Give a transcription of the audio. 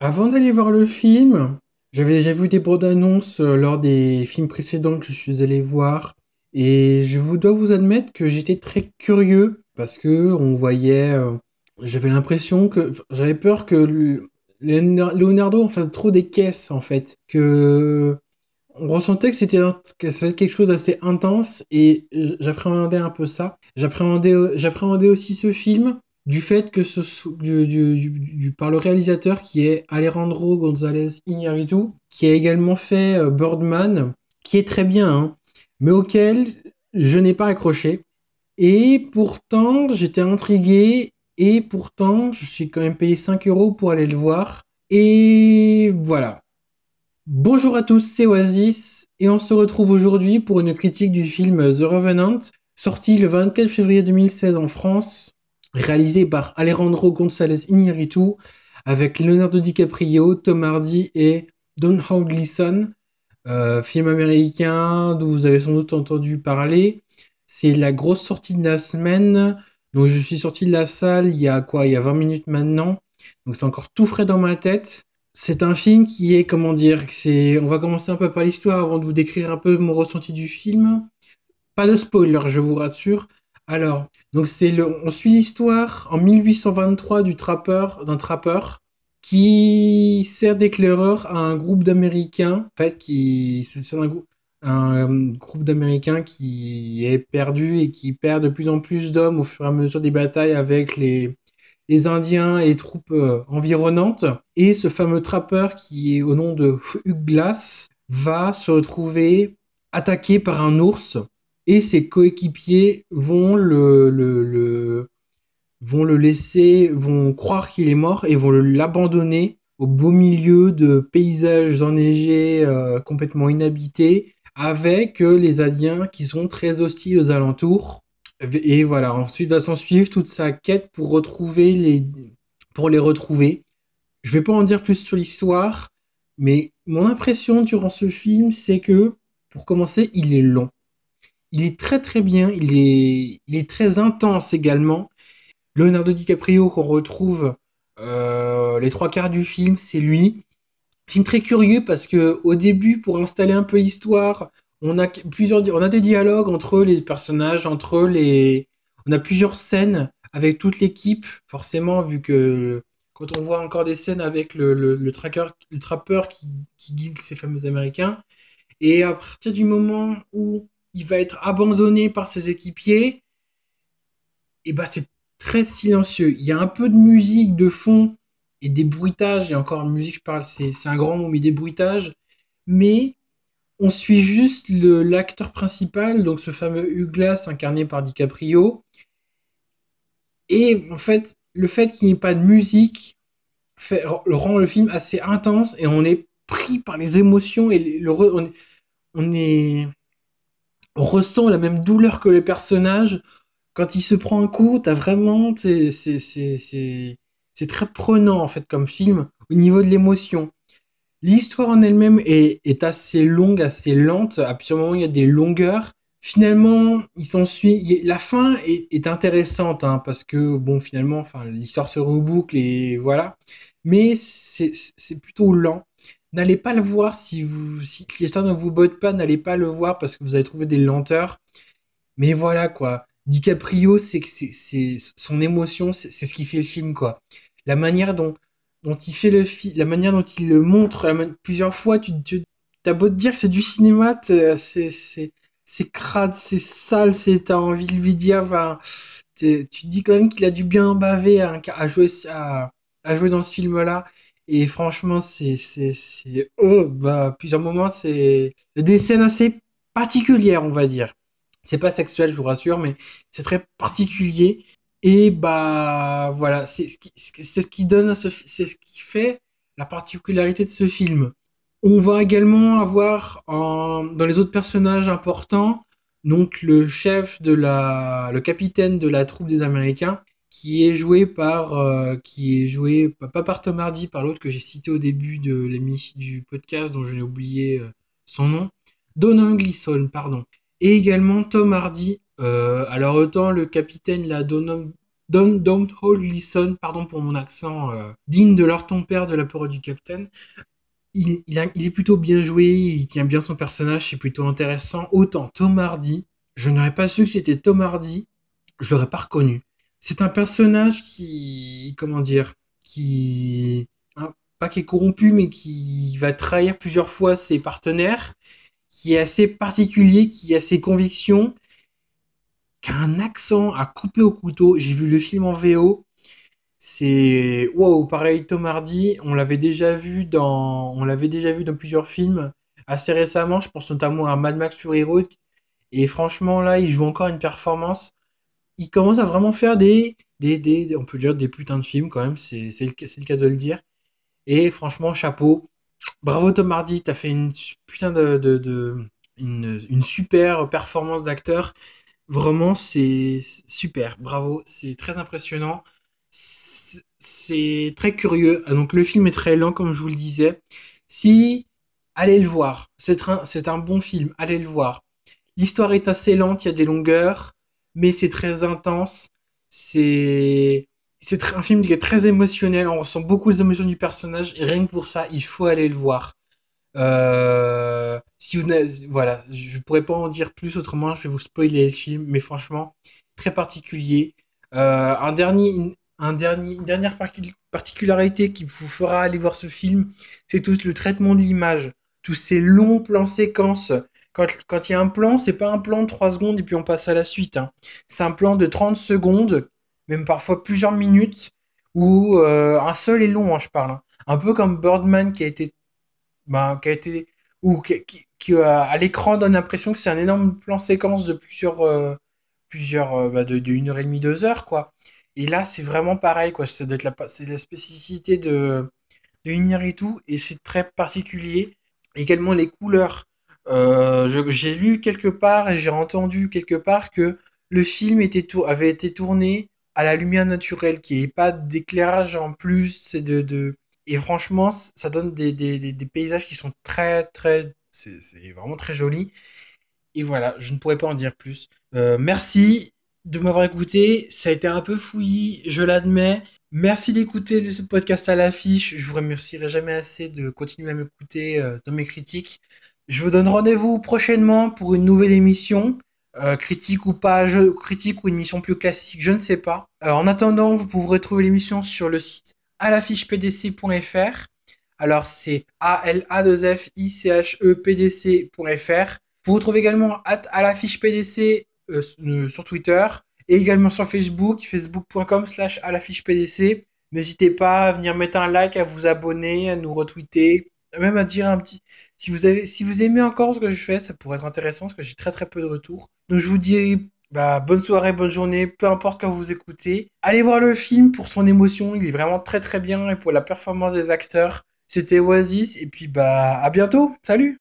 Avant d'aller voir le film, j'avais déjà vu des bandes annonces euh, lors des films précédents que je suis allé voir. Et je vous dois vous admettre que j'étais très curieux parce que on voyait. euh, j'avais l'impression que. J'avais peur que le- Leonardo en fasse trop des caisses en fait. Que. On ressentait que c'était ça quelque chose d'assez intense et j'appréhendais un peu ça. J'appréhendais aussi ce film du fait que ce par le réalisateur qui est Alejandro González Iñárritu, qui a également fait euh, Birdman, qui est très bien, hein, mais auquel je n'ai pas accroché. Et pourtant, j'étais intrigué, et pourtant, je suis quand même payé 5 euros pour aller le voir. Et voilà. Bonjour à tous, c'est Oasis, et on se retrouve aujourd'hui pour une critique du film The Revenant, sorti le 24 février 2016 en France, réalisé par Alejandro González Iñárritu, avec Leonardo DiCaprio, Tom Hardy et Don Howard Gleason, euh, film américain dont vous avez sans doute entendu parler. C'est la grosse sortie de la semaine. Donc je suis sorti de la salle il y a quoi? Il y a 20 minutes maintenant. Donc c'est encore tout frais dans ma tête. C'est un film qui est, comment dire, c'est. On va commencer un peu par l'histoire avant de vous décrire un peu mon ressenti du film. Pas de spoiler, je vous rassure. Alors, donc c'est le, on suit l'histoire en 1823 du trappeur, d'un trappeur qui sert d'éclaireur à un groupe d'Américains, en fait, qui c'est un, grou- un groupe d'Américains qui est perdu et qui perd de plus en plus d'hommes au fur et à mesure des batailles avec les, les Indiens et les troupes euh, environnantes. Et ce fameux trappeur qui est au nom de Hugh Glass va se retrouver attaqué par un ours et ses coéquipiers vont le, vont le laisser, vont croire qu'il est mort et vont l'abandonner au beau milieu de paysages enneigés euh, complètement inhabités avec euh, les Indiens qui sont très hostiles aux alentours. Et voilà, ensuite va s'en suivre toute sa quête pour retrouver les, pour les retrouver. Je vais pas en dire plus sur l'histoire, mais mon impression durant ce film, c'est que, pour commencer, il est long. Il est très très bien, il est, il est très intense également. Leonardo DiCaprio qu'on retrouve euh, les trois quarts du film, c'est lui. Film très curieux parce que au début, pour installer un peu l'histoire, on a plusieurs, on a des dialogues entre les personnages, entre les, on a plusieurs scènes avec toute l'équipe, forcément vu que quand on voit encore des scènes avec le, le, tracker, trappeur qui guide ces fameux Américains, et à partir du moment où il va être abandonné par ses équipiers, et bah c'est très silencieux. Il y a un peu de musique de fond et des bruitages, et encore musique, je parle, c'est un grand mot, mais des bruitages, mais on suit juste l'acteur principal, donc ce fameux Hugh Glass incarné par DiCaprio, et en fait, le fait qu'il n'y ait pas de musique rend le film assez intense, et on est pris par les émotions, et le, on est, ressent la même douleur que le personnage, quand il se prend un coup, t'as vraiment, c'est, très prenant en fait comme film au niveau de l'émotion. L'histoire en elle-même est, est assez longue, assez lente. À plusieurs moments, il y a des longueurs. Finalement, il s'ensuit. La fin est, est intéressante hein, parce que bon, finalement, enfin, l'histoire se reboucle et voilà. Mais c'est plutôt lent. N'allez pas le voir si vous si l'histoire ne vous botte pas, n'allez pas le voir parce que vous allez trouver des lenteurs. Mais voilà quoi. DiCaprio, c'est c'est son émotion, c'est ce qui fait le film quoi. La manière dont dont il fait le film, la manière dont il le montre plusieurs fois, tu, tu as beau te dire que c'est du cinéma, c'est c'est c'est crade, c'est sale, c'est t'as envie de lui dire, t'es- tu te dis quand même qu'il a dû bien baver à, à jouer à, à jouer dans ce film-là. Et franchement, c'est c'est c'est oh, bah plusieurs moments, c'est des scènes assez particulières, on va dire. C'est pas sexuel, je vous rassure, mais c'est très particulier. Et bah voilà, c'est ce qui, donne, c'est ce qui fait la particularité de ce film. On va également avoir dans les autres personnages importants, donc le chef de la, le capitaine de la troupe des Américains, qui est joué par, euh, qui est joué pas par Tom Hardy, par l'autre que j'ai cité au début de l'émission du podcast dont je n'ai oublié euh, son nom, Donald Gleason, pardon et également Tom Hardy. Euh, alors autant le capitaine là, Donald, Don't, Hold pardon pour mon accent, digne de leur ton père de la peur du Capitaine. Il, il, est plutôt bien joué, il tient bien son personnage, c'est plutôt intéressant. Autant Tom Hardy, je n'aurais pas su que c'était Tom Hardy, je l'aurais pas reconnu. C'est un personnage qui, comment dire, qui, hein, pas qui est corrompu, mais qui va trahir plusieurs fois ses partenaires, qui est assez particulier, qui a ses convictions, qui a un accent à couper au couteau. J'ai vu le film en VO. C'est wow, pareil Tom Hardy, on l'avait déjà vu dans on l'avait déjà vu dans plusieurs films assez récemment, je pense notamment à Mad Max Fury Road et franchement là, il joue encore une performance. Il commence à vraiment faire des des, on peut dire des putains de films quand même, c'est le, cas de le dire. Et franchement, chapeau. Bravo Tom Hardy, t'as fait une putain de, une, super performance d'acteur. Vraiment, c'est super. Bravo, c'est très impressionnant. C'est très curieux. Ah, donc le film est très lent, comme je vous le disais. Si, allez le voir. C'est un, un bon film. Allez le voir. L'histoire est assez lente, il y a des longueurs, mais c'est très intense. C'est un film qui est très émotionnel. On ressent beaucoup les émotions du personnage. Rien que pour ça, il faut aller le voir. Euh, si vous voilà, je pourrais pas en dire plus autrement. Je vais vous spoiler le film, mais franchement, très particulier. Euh, un dernier, un dernier, une dernière particularité qui vous fera aller voir ce film, c'est tout le traitement de l'image, tous ces longs plans séquences. Quand, quand il y a un plan, c'est pas un plan de 3 secondes et puis on passe à la suite. Hein. C'est un plan de 30 secondes, même parfois plusieurs minutes, où euh, un seul est long, hein, je parle. Hein. Un peu comme Birdman qui a été, bah, qui a été, ou qui, qui, à l'écran donne l'impression que c'est un énorme plan séquence de plusieurs, euh, plusieurs, euh, bah, de, de heure et demie, deux heures, quoi. Et là, c'est vraiment pareil, quoi. C'est la, la spécificité de, de et tout, et c'est très particulier. Également les couleurs. Euh, j'ai lu quelque part et j'ai entendu quelque part que le film était avait été tourné à la lumière naturelle, qui n'y pas d'éclairage en plus. C'est de, de, Et franchement, ça donne des, des, des, paysages qui sont très, très. C'est vraiment très joli. Et voilà, je ne pourrais pas en dire plus. Euh, merci de m'avoir écouté. Ça a été un peu fouillis, je l'admets. Merci d'écouter ce podcast à l'affiche. Je vous remercierai jamais assez de continuer à m'écouter euh, dans mes critiques. Je vous donne rendez-vous prochainement pour une nouvelle émission. Euh, critique ou pas, critique ou une émission plus classique, je ne sais pas. Euh, en attendant, vous pourrez trouver l'émission sur le site à l'affichepdc.fr. Alors c'est a l a 2 f i c h e p d c.fr. Vous retrouvez également à l'affichepdc euh, sur Twitter et également sur Facebook, facebook.com slash à l'affiche PDC. N'hésitez pas à venir mettre un like, à vous abonner, à nous retweeter, même à dire un petit. Si vous avez, si vous aimez encore ce que je fais, ça pourrait être intéressant parce que j'ai très très peu de retours. Donc je vous dis bah, bonne soirée, bonne journée, peu importe quand vous écoutez. Allez voir le film pour son émotion, il est vraiment très très bien et pour la performance des acteurs. C'était Oasis et puis bah à bientôt. Salut